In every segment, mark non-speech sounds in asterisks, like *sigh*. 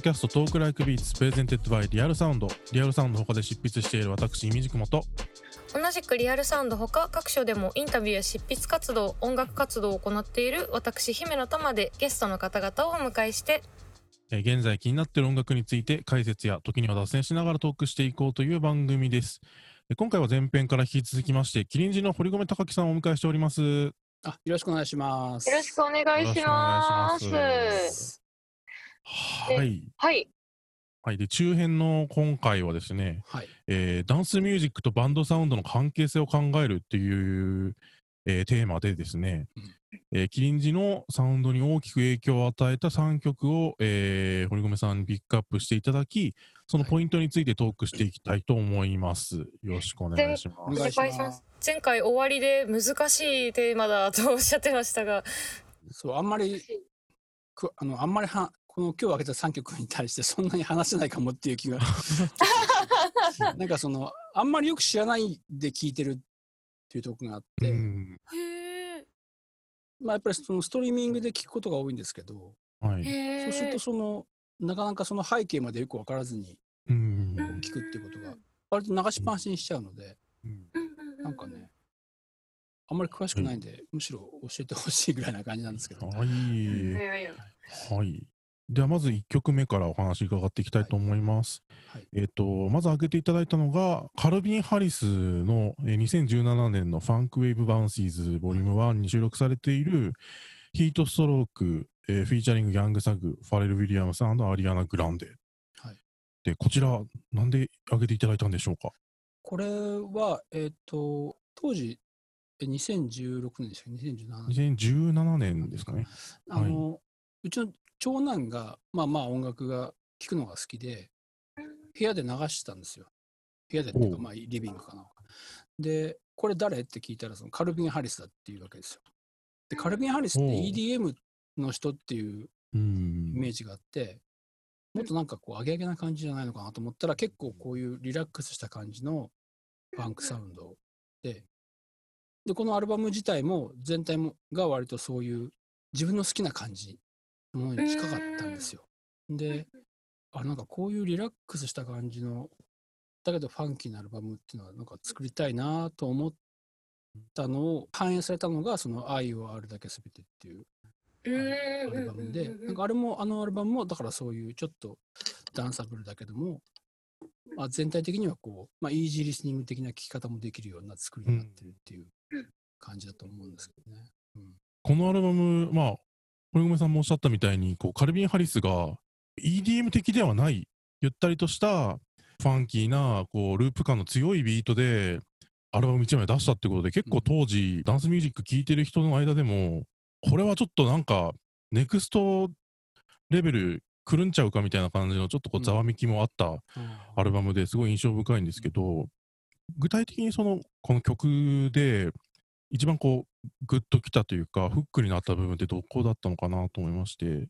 ドキャスト Talk Like Beats presented by Real Sound Real Sound 他で執筆している私 imdkm と同じく Real Sound ほか各所でもインタビューや執筆活動音楽活動を行っている私姫乃たまでゲストの方々をお迎えしてえー現在気になっている音楽について解説や時には脱線しながらトークしていこうという番組です。えー今回は前編から引き続きまして、 KIRINJI の堀込高樹さんをお迎えしております。よあ、よろしくお願いします。よろしくお願いしますはい。はいはい。で、中編の今回はですね、はい。えーダンスミュージックとバンドサウンドの関係性を考えるっていう、えーテーマでですね、えーキリンジのサウンドに大きく影響を与えた3曲を、えー堀米さんにピックアップしていただき、そのポイントについてトークしていきたいと思います。よろしくお願いします。お願いします前回終わりで難しいテーマだとおっしゃってましたがそう、あんまり、くあの、あんまりは、この今日挙げた3曲に対してそんなに話せないかもっていう気が。*laughs* なんかその、あんまりよく知らないで聞いてるっていうところがあって、まあやっぱりそのストリーミングで聞くことが多いんですけど、はい。へそうするとその、なかなかその背景までよく分からずにうん聞くっていうことが、割と流しっぱなしにしちゃうので、なんかね、あんまり詳しくないんで、むしろ教えてほしいぐらいな感じなんですけど。はい。はい。ではまず1曲目からお話伺っていきたいと思います。はいえっ、と、まず挙げていただいたのが、 Calvin Harris のえー2017年の Funk Wav Bounces Vol. 1に収録されている Heatstroke、えー featuring Young Thug、Pharrell Williams Ariana Grande。はいで、こちら、なんで挙げていただいたんでしょうか？これは、えっ、と、当時、え2016年でしたっけ ?2017 年。2017年ですかね。あの、うちの長男が、まあまあ音楽が聴くのが好きで、部屋で流してたんですよ。部屋でっていうか、まあリビングかな。で、これ誰？って聞いたら、そのカルビン・ハリスだっていうわけですよ。で、カルビン・ハリスって EDM の人っていううんイ。メージがあって、もっとなんかこう、アゲアゲな感じじゃないのかなと思ったら、結構こういうリラックスした感じのファンクサウンドで、で、このアルバム自体も全体もが割とそういう自分の好きな感じのものに近かったんですよ。で、あ、なんかこういうリラックスした感じの、だけどファンキーなアルバムっていうのはなんか作りたいなと思ったのを反映されたのが、その愛をあるだけ全てっていうアルバムで、なんかあれも、あのアルバムも、だからそういうちょっとダンサブルだけども、まあ、全体的にはこう、まあ、イージーリスニング的な聴き方もできるような作りになってるっていう感じだと思うんですけどね。うん。このアルバム、まあ、堀米さんもおっしゃったみたいに、こうカルビン・ハリスが EDM 的ではない、ゆったりとしたファンキーな、こう、ループ感の強いビートで、アルバム1枚出したってことで、結構当時、ダンスミュージック聴いてる人の間でも、これはちょっとなんか、ネクストレベル来るんちゃうかみたいな感じの、ちょっとこう、ざわめきもあったアルバムですごい印象深いんですけど、具体的にその、この曲で、一番こう、グッときたというか、フックになった部分ってどこだったのかなと思いまして。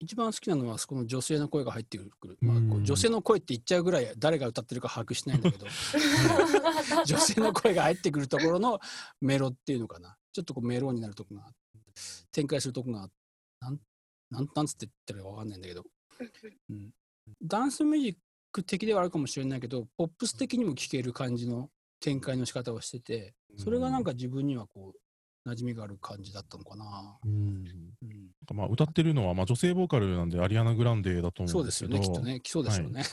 一番好きなのは、そこの女性の声が入ってくる。まあ、女性の声って言っちゃうぐらい誰が歌ってるか把握してないんだけど、*laughs* 女性の声が入ってくるところのメロっていうのかな。ちょっとこうメロになるとこが、展開するとこが、なん、なん、なんつって言ったらわかんないんだけど、うん、ダンスミュージック的ではあるかもしれないけど、ポップス的にも聴ける感じの展開の仕方をしてて、それがなんか自分にはこう、馴染みがある感じだったのかな。うんうん、まあ、歌ってるのは、まあ、女性ボーカルなんで、アリアナ・グランデだと思そううんですよね、きっとね。来そうでしょうね。*laughs*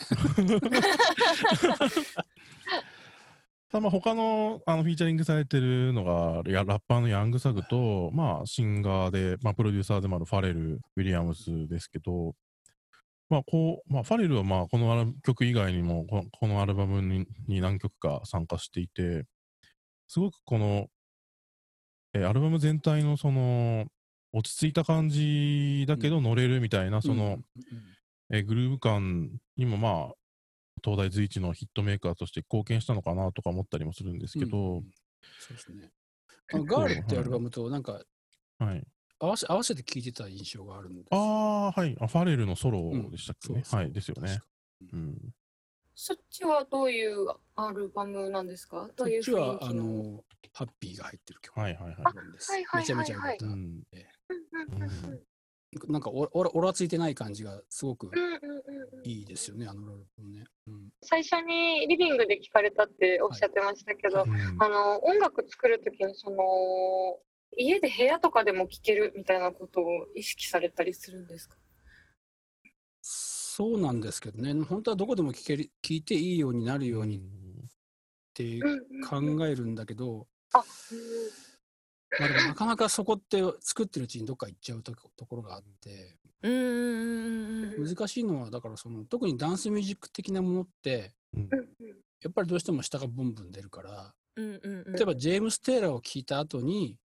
ただまあ他のあのフィーチャリングされてるのが、やラッパーのヤングサグと、まあ、シンガーで、まあ、プロデューサーでもあるファレル・ウィリアムスですけど、まあこうまあ、ファレルはまあこの曲以外にもこの、このアルバムにに何曲か参加していて、すごくこの、えーアルバム全体のその、落ち着いた感じだけど乗れるみたいな、その、えーグルーヴ感にもまあ、東大随一のヒットメーカーとして貢献したのかなとか思ったりもするんですけど、うん。うんそうですね。あのガールってアルバムとなんかはい。合わせ合わせて聴いてた印象があるんですああ、はい。あファレルのソロでしたっけね？そうそうはい、ですよね。そっちはどういうアルバムなんですか？どういうこっちはあ雰囲気の？のハッピーが入ってる曲はいはいはい。アルバムです。めちゃめちゃ良かった。なんかおおらおらついてない感じがすごくうんうんうんうん。いいですよね、あのロールプね。うん、最初にリビングで聞かれたっておっしゃってましたけど、はい。うん。あの音楽作る時にその家で部屋とかでも聴けるみたいなことを意識されたりするんですか？そうなんですけどね、本当はどこでも聞ける聞いていいようになるようにって考えるんだけど、あ、まあ、でもなかなかそこって作ってるうちにどっか行っちゃうとところがあって、難しいのは、だからその特にダンスミュージック的なものって、うん。やっぱりどうしても下がブンブン出るから、うんうんうん。例えばジェームス・テイラーを聞いた後に、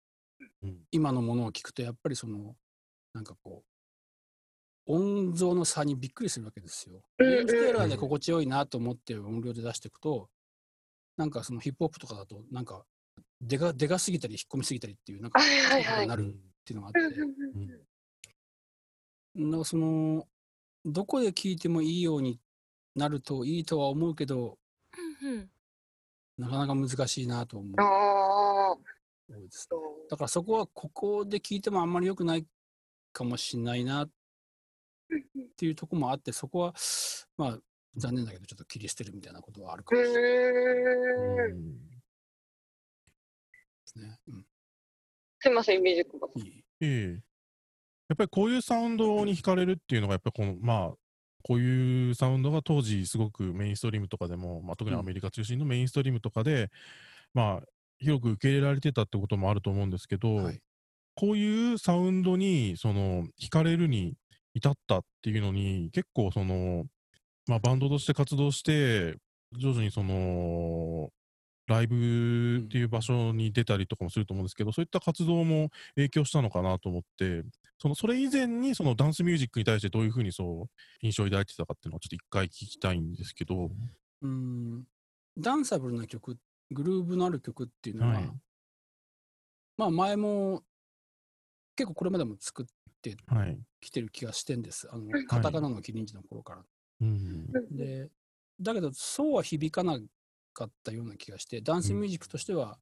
うん。今のものを聞くとやっぱりそのなんかこう音像の差にびっくりするわけですよ。ジうんェームス・テイラーで心地よいなと思って音量で出していくとなんかそのヒップホップとかだとなんかでかでかすぎたり引っ込みすぎたりっていうなんかなるっていうのがあってうんうんうん。うん。なんかそのどこで聞いてもいいようになるといいとは思うけどうんなかなか難しいなと思う。だからそこはここで聞いてもあんまり良くないかもしれないなっうんうん。ていうところもあってそこはまあ残念だけどちょっと切り捨てるみたいなことはあるかもしれない。でうんすね。うん。すいませんミュージックがいい。ええ。やっぱりこういうサウンドに惹かれるっていうのが、やっぱりこの、まあ、こういうサウンドが当時すごくメインストリームとかでも、まあ、特にアメリカ中心のメインストリームとかで、まあ、広く受け入れられてたってこともあると思うんですけど、はい。こういうサウンドに、その、惹かれるに至ったっていうのに、結構その、まあ、バンドとして活動して、徐々にその、ライブっていう場所に出たりとかもすると思うんですけど、そういった活動も影響したのかなと思って、そのそれ以前にそのダンスミュージックに対してどういうふうにそう印象を抱いてたかっていうのをちょっと一回聞きたいんですけど、うんダンサブルな曲グルーヴのある曲っていうのは、はいまあ前も結構これまでも作ってはい。きてる気がしてんですあのはいカタカナのキリンジの頃から。うん。でだけどそうは響かなかったような気がしてダンスミュージックとしては、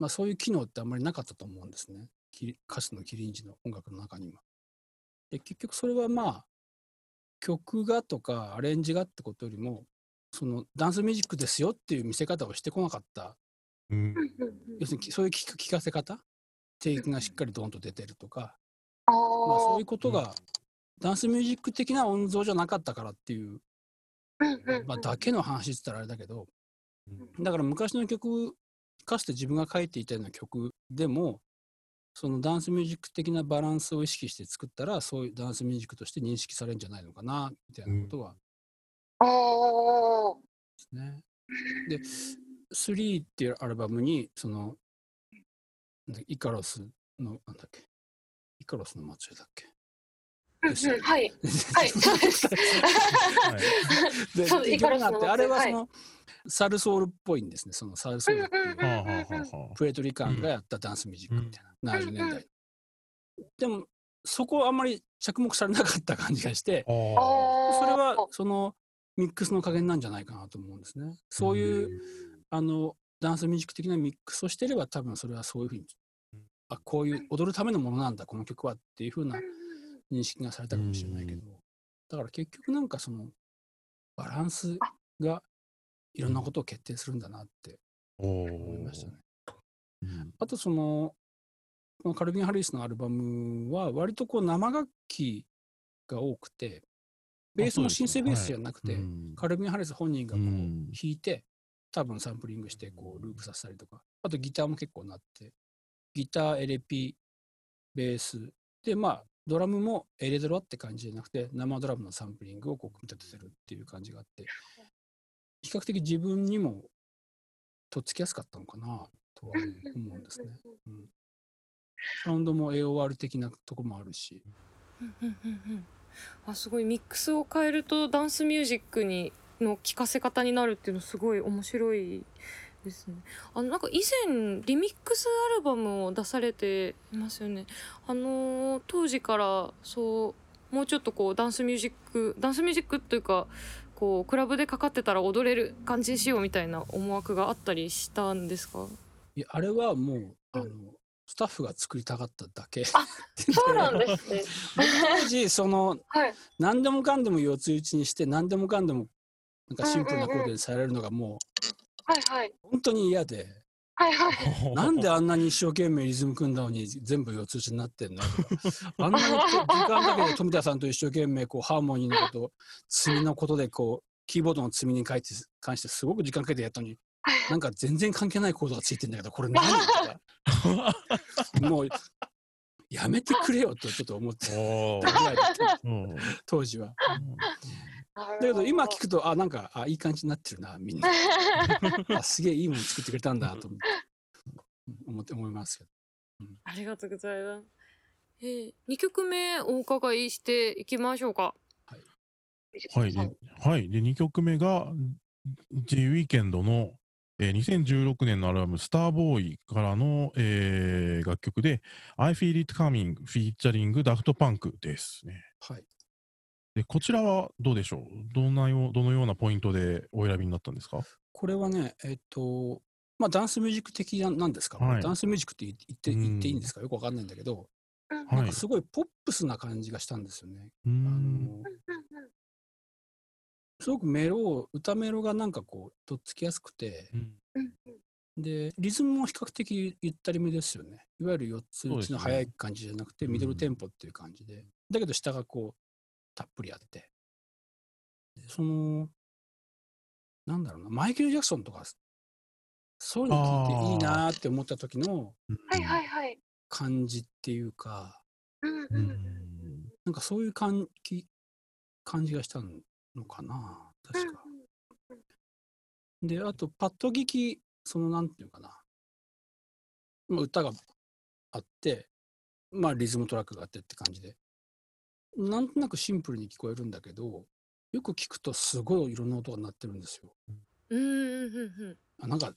まあ、そういう機能ってあんまりなかったと思うんですね。キリ歌詞のキリンジの音楽の中には。で結局それはまあ曲がとかアレンジがってことよりもそのダンスミュージックですよっていう見せ方をしてこなかった。うん。要するにそういう聞か聞かせ方？テイクがしっかりドンと出てるとか、あまあ、そういううことがダンスミュージック的な音像じゃなかったからっていう、まあ、だけの話って言ったらあれだけどだから昔の曲かつて自分が書いていたような曲でもそのダンスミュージック的なバランスを意識して作ったらそういうダンスミュージックとして認識されるんじゃないのかなみたいなことはああですね。で「3」っていうアルバムにそのイカロスのなんだっけイカロスの末裔だっけうんうんはい。*laughs* はいそうです。はい。で *laughs* そうイカロスの曲があってあれははいその、サルソウルっぽいんですね。そのサルソウル。ってい。プエトリカンがやったダンスミュージックみたいな、70年代、で。もそこはあんまり着目されなかった感じがして。それはそのミックスの加減なんじゃないかなと思うんですね。そういう、あのダンスミュージック的なミックスをしてれば多分それはそういうふうにあこういう踊るためのものなんだこの曲はっていうふうな認識がされたかもしれないけど、だから結局なんかそのバランスがいろんなことを決定するんだなってお思いましたね。うん。あとそのカルビン・ハリスのアルバムは割とこう生楽器が多くてベースもシンセベースじゃなくて、うん。カルビン・ハリス本人がこううん弾いて、多分サンプリングしてこうループさせたりとかあとギターも結構なってギターエレピベースでまあドラムもエレドラって感じじゃなくて生ドラムのサンプリングをこう組み立ててるっていう感じがあって比較的自分にもとっつきやすかったのかなとは思うんですね。うん、サウンドも AOR 的なとこもあるし、うん。うん。あすごいミックスを変えるとダンスミュージックにの聴かせ方になるっていうのすごい面白いですね。あのなんか以前リミックスアルバムを出されていますよね。あのー当時からそうもうちょっとこうダンスミュージックダンスミュージックというかこうクラブでかかってたら踊れる感じにしようみたいな思惑があったりしたんですか？いやあれはもうあのスタッフが作りたかっただけ。そうなんですね。当時そのはい。何でもかんでも四つ打ちにして何でもかんでもなんかシンプルなコードでされるのがもはいはい。う本当に嫌で。はいはい。*laughs* なんであんなに一生懸命リズム組んだのに全部四つ打ちになってんの？と *laughs* かあんなに時間かけて富田さんと一生懸命こうハーモニーのこと積みのことでこうキーボードの積みに関して関してすごく時間かけてやったのになんか全然関係ないコードがついてんだけどこれ何？とか。*laughs* もうやめてくれよとちょっと思って当時は。だだけど今聞くとあなんかあいい感じになってるなみんな *laughs* あすげえいいもの作ってくれたんだと思って思って思いますけどありがとうございます。えー、2曲目お伺いしていきましょうか。はい。はい、ではい、で2曲目が The Weeknd の、えー2016年のアルバム「スターボーイからの、えー楽曲で「I Feel It Coming」フィーチャリングダフトパンクですね。はいでこちらはどうでしょう？どんなよどのようなポイントでお選びになったんですか？これはねえっとまあダンスミュージック的ななんですか、はい。ダンスミュージックって言ってうん。言っていいんですか？よくわかんないんだけど、なんかすごいポップスな感じがしたんですよね。あん。のすごくメロ歌メロがなんかこうとっつきやすくてうん。でリズムも比較的ゆったりめですよね。いわゆる4つ打ちの速い感じじゃなくて、うん。ミドルテンポっていう感じで。だけど下がこうたっぷりあって。でそのなんだろうなマイケル・ジャクソンとかそういうの聞いていいなー。って思った時のはいはいはい。感じっていうか。うんううん。んなんかそういう感じ感じがしたのかな確か。で、あと、パッと聞き、その、なんていうかな、まあ、歌があって、まあ、リズムトラックがあってって感じで、なんとなくシンプルに聞こえるんだけど、よく聞くとすごいいろんな音が鳴ってるんですよ。うんうんうんうんあなんか、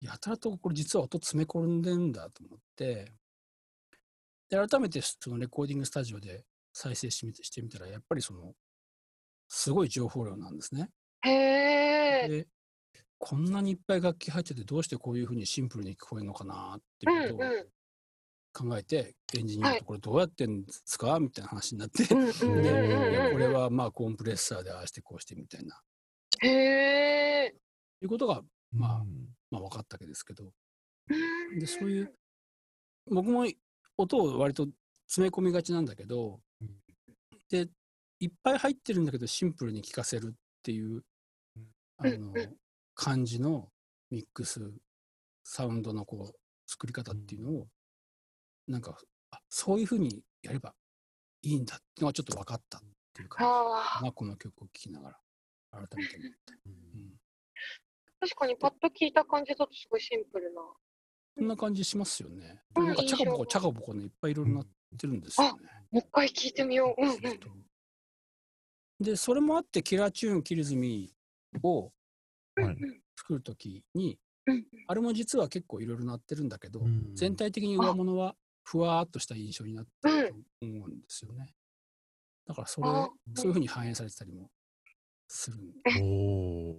やたらとこれ実は音詰め込んでんだと思って、で、改めてそのレコーディングスタジオで再生してみてしてみたら、やっぱりその、すごい情報量なんですね。へえ。で、こんなにいっぱい楽器入っててどうしてこういうふうにシンプルに聞こえるのかなってういうことをんうん考えて、エンジニアとこれどうやってんですか？みたいな話になって、でこれうん。はまあコンプレッサーでああしてこうしてみたいな、へえ。いうことが、まあうん。まあ分かったわけですけど、で、そういう、僕も音を割と詰め込みがちなんだけどうん、で、いっぱい入ってるんだけどシンプルに聴かせるっていう、あの感じのミックス、サウンドのこう、作り方っていうのを、なんか、あそういうふうにやればいいんだっていうのがちょっと分かったっていう感あじが、この曲を聴きながら、改めて思った。*laughs* うん確かにパッと聞いた感じだとすごいシンプルな。こんな感じしますよね。うんなんかチャカポコ印象チャカポコねいっぱいいろいろなってるんですよね。もう一回聞いてみよう。うんうん。でそれもあってキラーチューンキルズミーをはい作るときにうんあれも実は結構いろいろなってるんだけど、うん全体的に上物はふわーっとした印象になってると思うんですよね。だからそれあそういうふうに反映されてたりもする。おー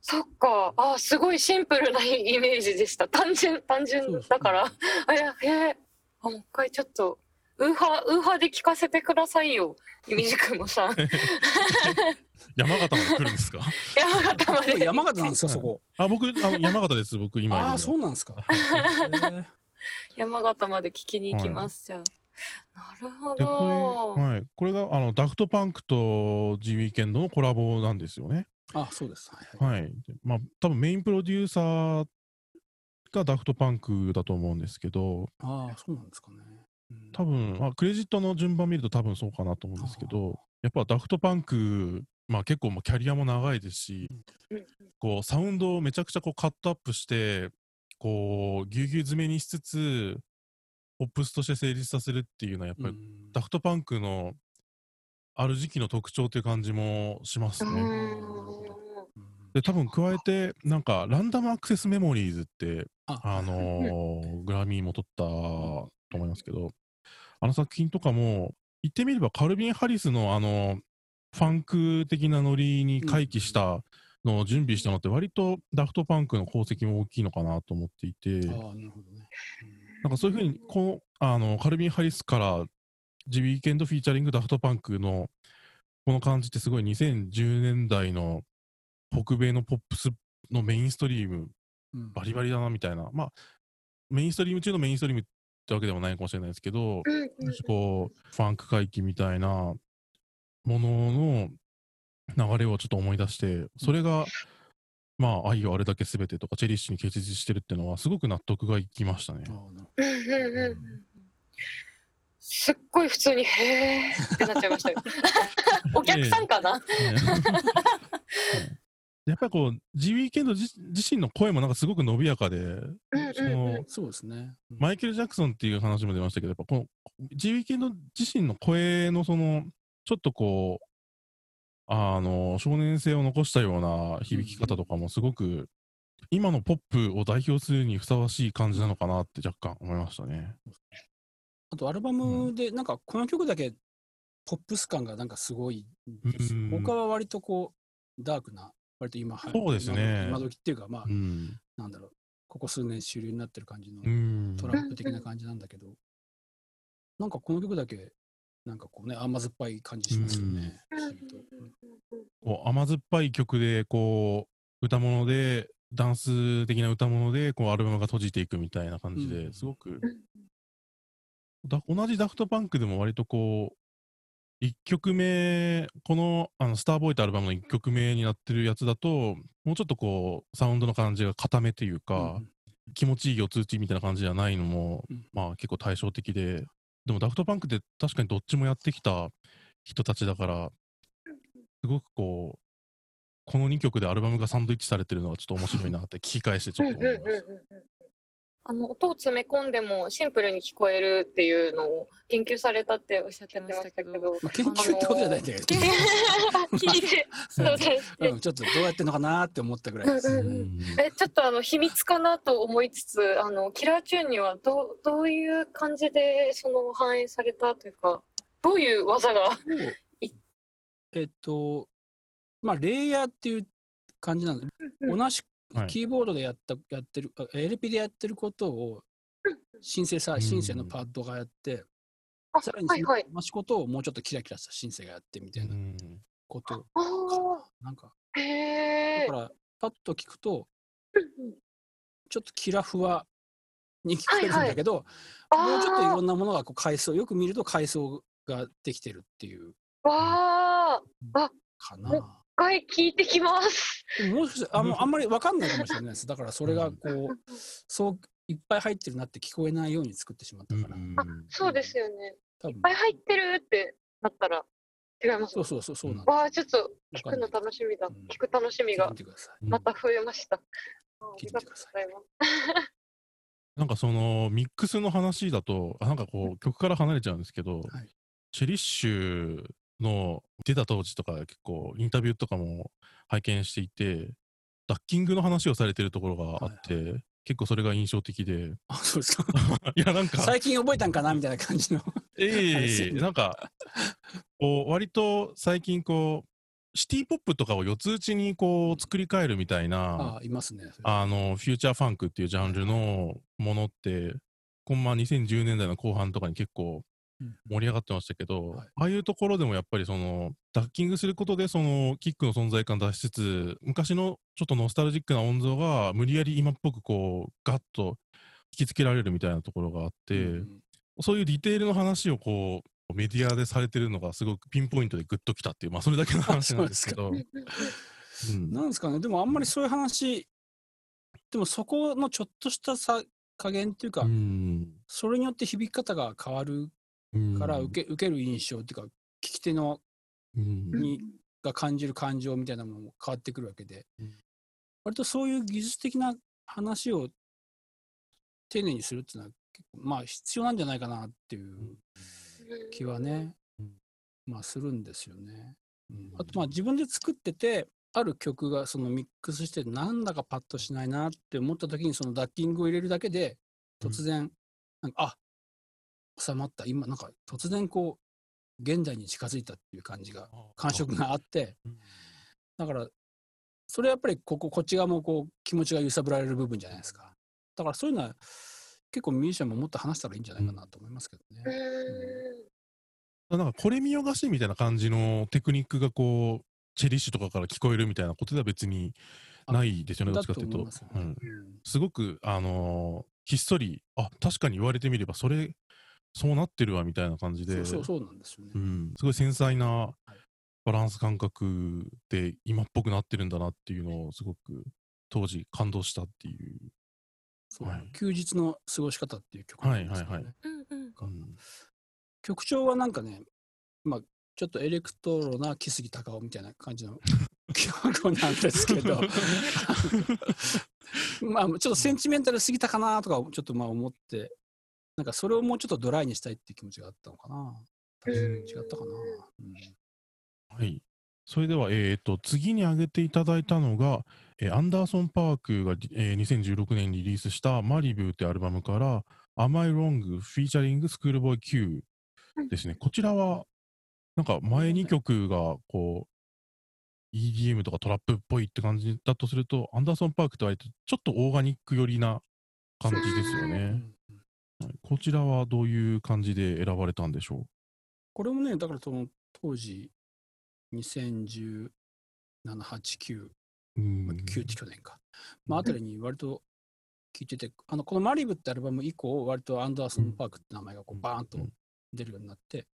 そっか。あ、すごいシンプルなイメージでした。単純単純だから。あいやへえ。あもう一回ちょっとウーハーウーハーで聞かせてくださいよ。みじくもさん。*laughs* 山形まで来るんですか？*laughs* 山形まで。山形なんですかそこ。あ僕あの山形です僕今あそうなんですか。山形まで聞きに行きます、じゃあ。なるほど。れ,、はい、これがあのダフトパンクと G ウィーケンドのコラボなんですよね。あそうです。はいはい。はい。でまあ多分メインプロデューサーがダフトパンクだと思うんですけど、ああそうなんですかね。うん多分、まあ、クレジットの順番見ると多分そうかなと思うんですけど、やっぱダフトパンク、まあ結構もうキャリアも長いですし、うんこうサウンドをめちゃくちゃこうカットアップして、こうぎゅうぎゅう詰めにしつつ、ポップスとして成立させるっていうのはやっぱり、うん。ダフトパンクのある時期の特徴という感じもしますね。で、多分加えて、なんか、ランダムアクセスメモリーズって、ああのーグラミーも取ったと思いますけど、あの作品とかも、言ってみればカルビン・ハリスのあの、ファンク的なノリに回帰したのを準備したのって、割とダフトパンクの功績も大きいのかなと思っていて、ああなるほどね。なんかそういうふうにこうあのカルビン・ハリスから The Weeknd フィーチャリングダフトパンクのこの感じってすごい2010年代の北米のポップスのメインストリームうん。バリバリだなみたいな。まあメインストリーム中のメインストリームってわけでもないかもしれないですけど、うんうん。こうファンク回帰みたいなものの流れをちょっと思い出してそれがまあ愛をあれだけ全てとかチェリッシュに結実してるっていうのはすごく納得がいきましたね。すっごい普通に「へーってなっちゃいましたよ。*laughs* お客さんかな、ね。やっぱりこう、ジウィーケンド自自身の声もなんかすごく伸びやかで、そのそうですね。うん。マイケル・ジャクソンっていう話も出ましたけど、やっぱこのジウィーケンド自身の声のその、ちょっとこう、あの、少年性を残したような響き方とかもすごく、今のポップを代表するにふさわしい感じなのかなって若干思いましたね。あとアルバムで、なんかこの曲だけポップス感がなんかすごいすようん他は割とこう、ダークな、割と今、そうですね今時っていうか、まあ、うん。なんだろう、ここ数年主流になってる感じのうん。トラップ的な感じなんだけど、なんかこの曲だけ、なんかこうね、甘酸っぱい感じしますよね。こう甘酸っぱい曲で、こう、歌物で、ダンス的な歌物で、こう、アルバムが閉じていくみたいな感じで、うん。すごく、だ同じダフトパンクでも割とこう、1曲目、このあのスターボーイってアルバムの1曲目になってるやつだと、もうちょっとこう、サウンドの感じが固めというか、うん気持ちいい四つ打ちみたいな感じじゃないのも、うん。まあ結構対照的で、でもダフトパンクって確かにどっちもやってきた人たちだから、すごくこう、この2曲でアルバムがサンドイッチされてるのはちょっと面白いなって聞き返してちょっと思いました。あの音を詰め込んでもシンプルに聞こえるっていうのを研究されたっておっしゃってましたけど。まあ、研究ってことじゃないんだけど、*laughs* 聞いて、そうですねうん、ちょっとどうやってんのかなって思ったぐらいです。うんうんえちょっとあの秘密かなと思いつつあのキラーチューンにはどうどういう感じでその反映されたというかどういう技が？えっと、まあ、レイヤーっていう感じなんで、うん同じはい。キーボードでやった、やってる、あ LP でやってることを、シンセサうん。シンセのパッドがやって、あさらにはいはい。同じことをもうちょっとキラキラしたシンセがやってみたいなうん。こと。あなんか、だから、パッと聞くと、ちょっとキラふわに聞こえるんだけど、もうちょっといろんなものがこう階層、よく見ると階層ができてるっていう。わあかな。も一回聞いてきます。でももしかしたらあもうあんまり分かんないかもしれない。です。だからそれがこう、そういっぱい入ってるなって聞こえないように作ってしまったから、うん。あそうですよね。いっぱい入ってるってなったら違います。そうそうそうそうなんだ。わあちょっと聞くの楽しみだ。うん。聞く楽しみがまた増えました。ありがとうございます。なんかそのミックスの話だと、あなんかこう曲から離れちゃうんですけど、はい。チェリッシュの出た当時とか結構インタビューとかも拝見していて、ダッキングの話をされてるところがあって、結構それが印象的で、あ、そうですか。*laughs* いやなんか、最近覚えたんかなみたいな感じの。ええあれですよねなんか、こう割と最近こう、シティポップとかを四つ打ちにこう作り変えるみたいな、あいますね。あの、フューチャーファンクっていうジャンルのものって、こんま2010年代の後半とかに結構うん盛り上がってましたけど、はい。ああいうところでもやっぱりその、ダッキングすることでそのキックの存在感出しつつ、昔のちょっとノスタルジックな音像が無理やり今っぽくこう、ガッと引きつけられるみたいなところがあって、うんそういうディテールの話をこう、メディアでされてるのがすごくピンポイントでグッときたっていう、まあそれだけの話なんですけど、うん。なんですかね。でもあんまりそういう話、でもそこのちょっとしたさ加減っていうか、うん。それによって響き方が変わるうんから受け,、受ける印象っていうか、聞き手のうん。にが感じる感情みたいなものも変わってくるわけで、うん。割とそういう技術的な話を丁寧にするっていうのは結構まあ必要なんじゃないかなっていう気はね、うん。まあするんですよね。うん。あとまあ自分で作っててある曲がそのミックスしてなんだかパッとしないなって思った時にそのダッキングを入れるだけで突然、なんかあ収まった。今なんか突然こう現代に近づいたっていう感じが感触があって。うん。だからそれやっぱりこここっち側もこう気持ちが揺さぶられる部分じゃないですか。だからそういうのは結構ミュージシャンももっと話したらいいんじゃないかなと思いますけどね。うなんかこれ見よがしみたいな感じのテクニックがこう、チェリッシュとかから聞こえるみたいなことでは別にないですよね、どっちかっていうと。だと思いますよね。うん。うん。すごく、あのーひっそり、あ確かに言われてみれば、それ、そうなってるわみたいな感じで、そうそうそうなんですよね。うん、すごい繊細なバランス感覚で今っぽくなってるんだなっていうのをすごく当時感動したっていう。そう。はい。休日の過ごし方っていう曲なんですけどね。はいはいうんうん。うん。曲調はなんかね、まあ、ちょっとエレクトロな木杉隆夫みたいな感じの *laughs* 曲なんですけど。*laughs* まあちょっとセンチメンタルすぎたかなとかちょっとまあ思ってなんかそれをもうちょっとドライにしたいっていう気持ちがあったのかな違ったかな、うんはい。それでは、えー、と次に挙げていただいたのが、えーアンダーソン・パークが、えー2016年にリリースしたマリブーってアルバムから、Am I Wrong? フィーチャリングスクールボーイ Q ですね。こちらは、なんか前2曲がこう、EDM とかトラップっぽいって感じだとすると、アンダーソン・パークって割とちょっとオーガニック寄りな感じですよね。こちらはどういう感じで選ばれたんでしょこれもねだからその当時2017、8、9、ううん。まあ9って去年か、まあ、あたりに割と聞いてて、あのこのマリブってアルバム以降、割とアンダーソン・パークって名前がこうバーンと出るようになって、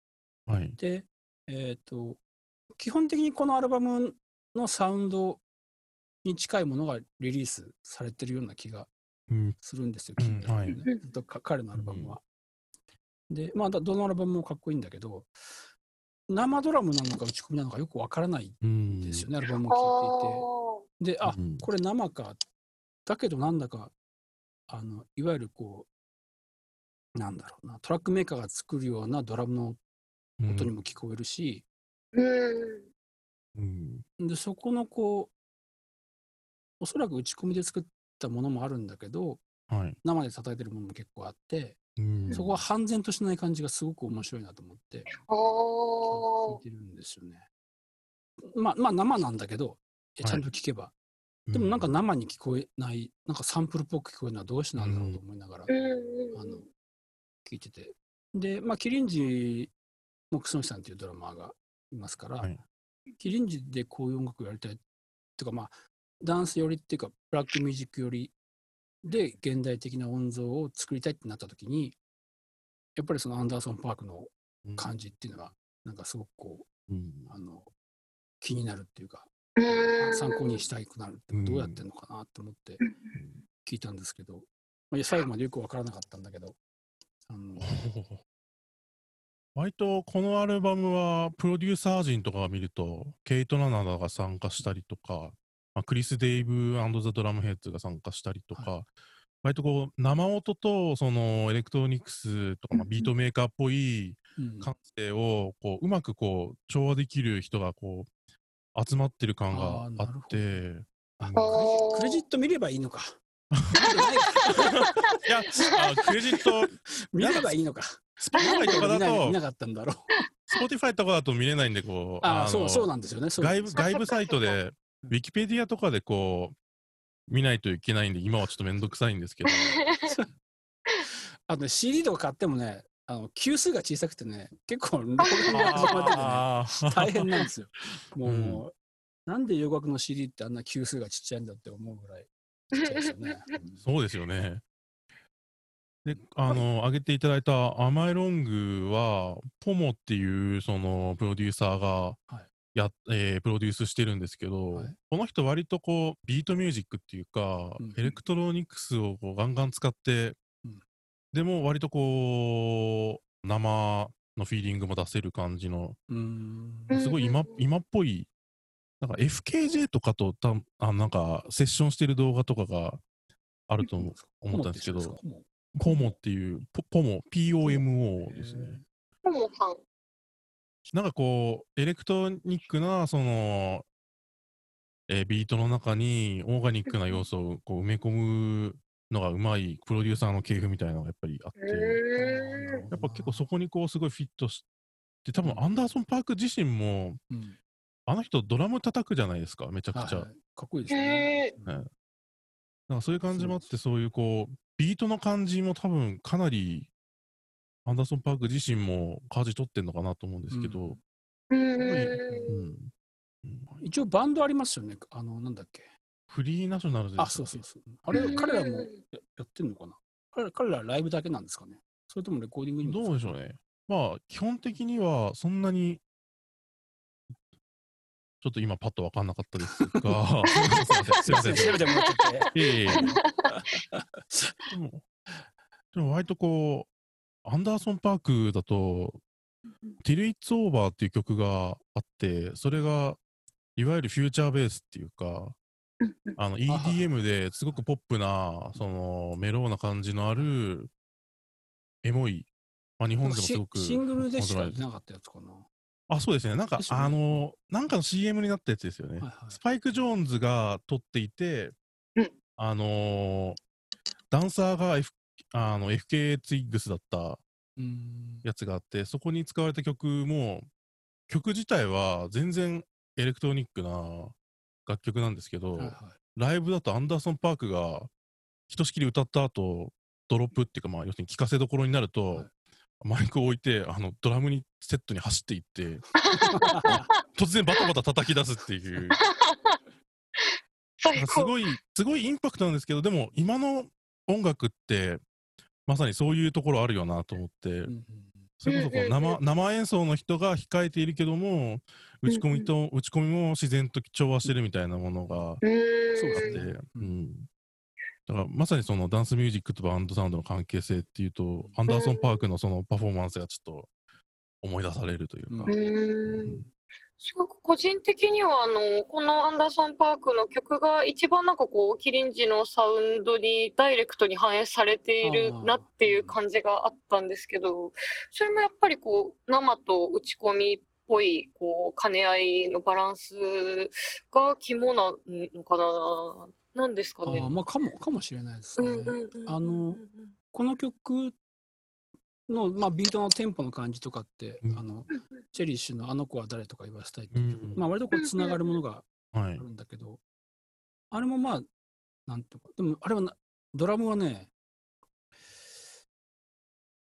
はい。で、えっ、と、基本的にこのアルバムのサウンドに近いものがリリースされてるような気がうんするんですよ、うん聞いてるとね。はい。ずっとか彼のアルバムは。で、まあ、だどのアルバムもかっこいいんだけど、生ドラムなのか打ち込みなのかよくわからないうんんですよね、アルバムを聴いていて。で、あ、うん。これ生か。だけどなんだか、あの、いわゆるこう、なんだろうな、トラックメーカーが作るようなドラムのうん音にも聞こえるし、うん。で、そこのこう、おそらく打ち込みで作ったものもあるんだけど、はい。生で叩いてるものも結構あって、うんそこは半然としない感じがすごく面白いなと思って聞いてるんですよね。まあ、まあ生なんだけど、えちゃんと聞けば。でもなんか生に聞こえない、なんかサンプルっぽく聞こえるのはどうしてなんだろうと思いながら、あの、聞いてて。で、まあ、キリンジもクソンシさんっていうドラマーがいますから、はいキリンジでこういう音楽をやりたいっていうか、まあ、ダンス寄りっていうか、ブラックミュージック寄りで現代的な音像を作りたいってなった時に、やっぱりそのアンダーソン・パークの感じっていうのは、なんかすごくこう、うん。あの、気になるっていうか、参考にしたいくなるってうん。どうやってんのかなって思って聞いたんですけど、まあ最後までよくわからなかったんだけど、あの *laughs* 割とこのアルバムはプロデューサー陣とかを見るとケイトラナダが参加したりとか、まあ、クリス・デイブザ・ドラムヘッズが参加したりとか、割とこう生音とそのエレクトロニクスとか、まあ、ビートメーカーっぽいうん感性をこううまくこう調和できる人がこう集まってる感があってあうんクレジット見ればいいのか。*laughs* いやあクレジット *laughs* 見ればいいのか。スポティファイとかだ見な見なとかったんだろう。スポティファイとかだと見れないんでこうあそうそうなんですよね。外部外部サイトで、ウィキペディアとかでこう、見ないといけないんで、今はちょっとめんどくさいんですけど、あとね CD とか買ってもね、あの級数が小さくてね、結構老眼が始まっててね、大変なんですよ。*laughs* もう、うんなんで洋楽の CD ってあんな級数がちっちゃいんだって思うぐらいちっちゃいですよね。うん。そうですよね。で、あの、挙げていただいた Am I Wrong は、ポモっていう、その、プロデューサーがはいや、えープロデュースしてるんですけど、はい。この人割とこう、ビートミュージックっていうか、うん。エレクトロニクスをこうガンガン使って、うん。でも割とこう、生のフィーリングも出せる感じの、すごい今今っぽい、なんか FKJ とかとたあなんかセッションしてる動画とかがあると思う思ったんですけど、ホモポモ。っていう、ポポモ、POMO ですね。ポモさん。なんかこう、エレクトニックな、その、えービートの中にオーガニックな要素をこう埋め込むのがうまいプロデューサーの系譜みたいなのがやっぱりあって、やっぱ結構そこにこうすごいフィットして、多分アンダーソン・パーク自身も、うんあの人ドラム叩くじゃないですか、めちゃくちゃ。はいはい。かっこいいですよね。なんかそういう感じもあって、そういうこう、ビートの感じも多分かなり、アンダーソン・パーク自身も舵取ってんのかなと思うんですけど、うんうんうん一応バンドありますよね。あの、なんだっけ。フリーナショナルズであ、そうそうそう。あれ、彼らもややってんのかな彼ら彼らライブだけなんですかねそれともレコーディングにもどうでしょうね。まあ、基本的にはそんなに、ちょっと今パッと分かんなかったですが、*laughs* すいません、すいません。調べてもらってて。いえいえ *laughs* でも、でも割とこう、アンダーソン・パークだと、ティル・イッツ・オーバーっていう曲があって、それが、いわゆるフューチャーベースっていうか、あの EDM ですごくポップな、そのメローな感じのある、エモい、まあ、日本でもすごく。シシングルでしかなかったやつかな。あ、そうですね。なんか、あの、なんかの CM になったやつですよね。はいはいスパイク・ジョーンズが撮っていて、うんあのーダンサーが、F、あの FK ツイッグスだった。やつがあって、そこに使われた曲も、曲自体は全然エレクトロニックな楽曲なんですけど、はいはライブだとアンダーソン・パークがひとしきり歌った後、ドロップっていうか、まあ、要するに聴かせどころになると、はいマイクを置いて、あの、ドラムにセットに走っていって、い。*laughs* 突然バタバタ叩き出すっていう。*laughs* すごい、すごいインパクトなんですけど、でも今の音楽って、まさにそういうところあるよなと思って、うんうんそれこそこう生生演奏の人が控えているけども、打ち込みと、打ち込みも自然と調和してるみたいなものがあっうーん。そうて、ですねうん。だからまさにそのダンスミュージックとバンドサウンドの関係性っていうと、アンダーソン・パークのそのパフォーマンスがちょっと思い出されるというか。うんすごく個人的にはあのこのアンダーソン・パークの曲が一番なんかこうキリンジのサウンドにダイレクトに反映されているなっていう感じがあったんですけどそれもやっぱりこう生と打ち込みっぽいこう兼ね合いのバランスが肝なのかななんですかねあー。まあ、かも、かもしれないですね。あのこの曲の、まあ、ビートのテンポの感じとかって、うん。あのチェリッシュの「あの子は誰?」とか言わせたいっていう曲、うん。まあ割とこうつながるものがはい。ある。んだけど、あれもまあなんていうかでもあれはなドラムはね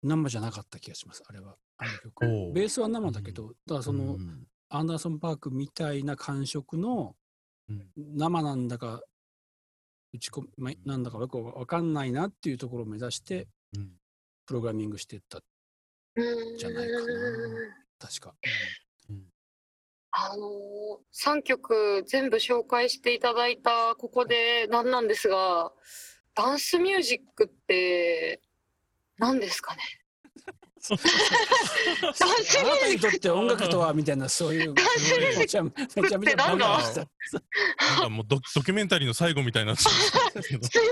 生じゃなかった気がしますあれは。あの曲。ベースは生だけど、だからその、うん。アンダーソン・パークみたいな感触のうん。生なんだか打ち込みまなんだかよくわかんないなっていうところを目指してうんプログラミングしてたうん。じゃないかな。確か。あのー、3曲全部紹介していただいたここで何なんですがダンスミュージックって何ですかね？あなたにとって音楽とはみたいなそういう。めちゃめちゃめちゃなんかもうドドキュメンタリーの最後みたいになすいませんダンスミ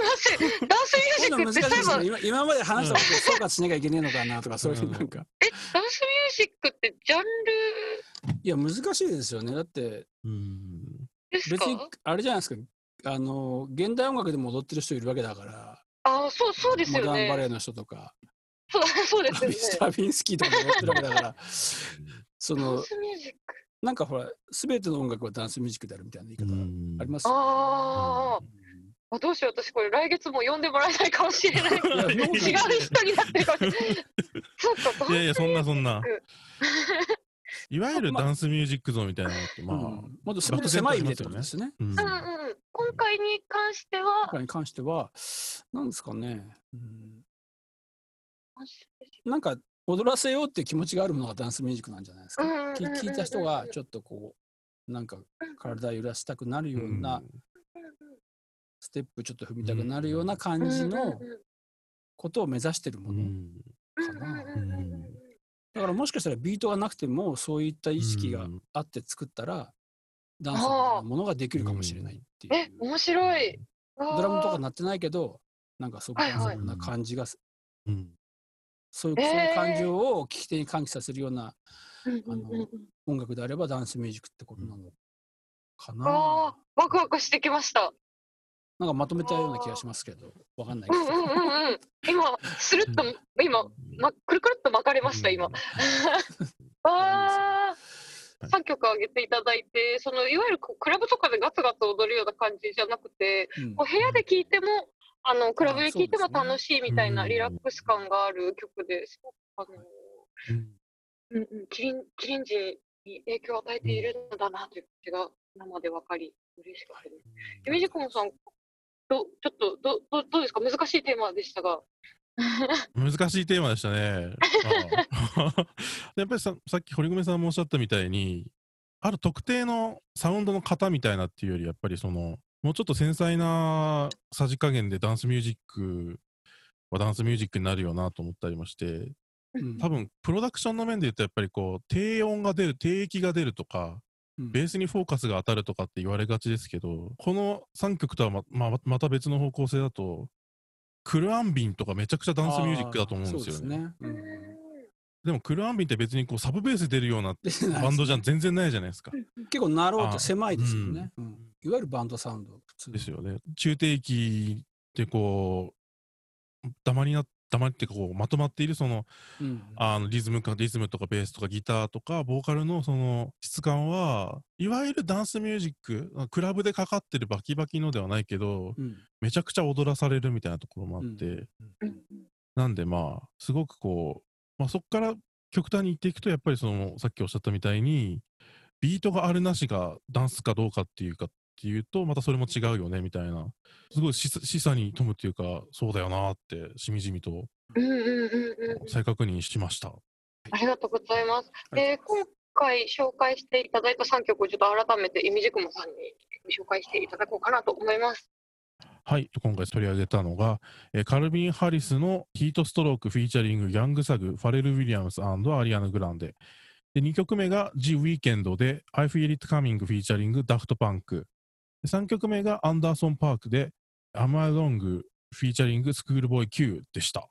ュージックって難しいそういえばですね今今まで話したことを総括しなきゃいけねえのかなとかそういううんなんかえダンスミュージックってジャンル？いや難しいですよね。だって別にあれじゃないですか？あの現代音楽でも踊ってる人いるわけだから。あそうそうですモよね。ダンバレエの人とかそう *laughs* そうですよね。ラビスタビンスキーとかも踊ってるわけだから。*laughs* そダンのスミュージック。なんかほら全ての音楽はダンスミュージックであるみたいな言い方あります？よねあー。あどうしよう私これ来月も読んでもらえないかもしれない。いやそんなこと違う人になってるかもしれない。いやいや、そんなそんな。ク。*laughs* いわゆるダンスミュージック像みたいなのって、まあ、うん。もっともっと狭い意味でですね。うん。うんうん、今回に関しては？今回に関しては、なんですかね、うん、なんか踊らせようっていう気持ちがあるものがダンスミュージックなんじゃないですか。聞いた人がちょっとこう、なんか体揺らしたくなるような、ステップちょっと踏みたくなるような感じのことを目指してるもの。うんかなうんだからもしかしたらビートがなくてもそういった意識がうん。あって作ったら、ダンスのものができるかもしれないっていう。え面白い。ドラムとかな鳴ってないけど、なんかすごくはいはい。ダンスな感じがす、うんそういうえー。感情を聞き手に喚起させるような音楽であればダンスミュージックってことなのかな。あーワクワクしてきました。なんかまとめたような気がしますけど、わかんないけど。うんうんうんうん。今スルッと今、ま、くるくるっと巻かれました今。*laughs* あー。3曲上げていただいてそのいわゆるクラブとかでガツガツ踊るような感じじゃなくてうん。こう部屋で聴いてもあのクラブで聴いても楽しいみたいなうんリラックス感がある曲ですごくあのうんうんうん、キリンキリン人に影響を与えているんだなということが生で分かり嬉しかったです。ゆみじこんさんどちょっとどどどうですか？難しいテーマでしたが。難しいテーマでしたね。*laughs* やっぱりささっき堀米さんもおっしゃったみたいにある特定のサウンドの型みたいなっていうよりやっぱりそのもうちょっと繊細なさじ加減でダンスミュージックはダンスミュージックになるよなと思ったりもしてうん。多分プロダクションの面で言うとやっぱりこう低音が出る低域が出るとかうん。ベースにフォーカスが当たるとかって言われがちですけどこの3曲とはまままた別の方向性だとクルアンビンとかめちゃくちゃダンスミュージックだと思うんですよね。でもクルアンビンって別にこうサブベース出るような *laughs* バンドじゃ全然ないじゃないですか。結構ナローっあて狭いですよね。うんいわゆるバンドサウンド。普通ですよね。中低域ってこうダマになダマってこうまとまっているそのうんあのリズムかリズムとかベースとかギターとかボーカルのその質感はいわゆるダンスミュージッククラブでかかってるバキバキのではないけどうんめちゃくちゃ踊らされるみたいなところもあって、うんうんなんでまあすごくこう、まあ、そこから極端に言っていくとやっぱりそのさっきおっしゃったみたいにビートがあるなしがダンスかどうかっていうかっていうとまたそれも違うよねみたいなすごい示唆に富むっていうかそうだよなってしみじみと再確認しました。ありがとうございます。で今回紹介していただいた3曲をちょっと改めてイミジクモさんにご紹介していただこうかなと思います。はい、今回取り上げたのが、えカルビン・ハリスのヒートストロークフィーチャリングヤングサグ、ファレル・ウィリアムスアリアナ・グランデ。で2曲目が The Weekend で I Feel It Coming フィーチャリングダフト・パンク。3曲目がアンダーソン・パークで Am I Wrong フィーチャリングスクールボーイ Q でした。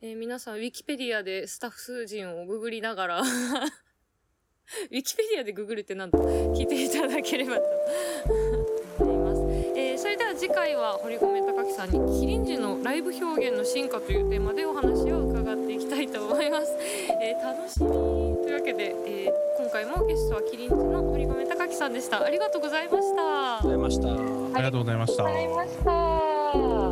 えー皆さんウィキペディアでスタッフ陣をググりながら *laughs* ウィキペディアでググるってなんだ？聞いていただければとは次回は堀米貴樹さんにキリンジのライブ表現の進化というテーマでお話を伺っていきたいと思います、えー楽しみというわけで、えー今回もゲストはキリンジの堀米貴樹さんでしたありがとうございましたありがとうございました。ありがとうございました。ありがとうございました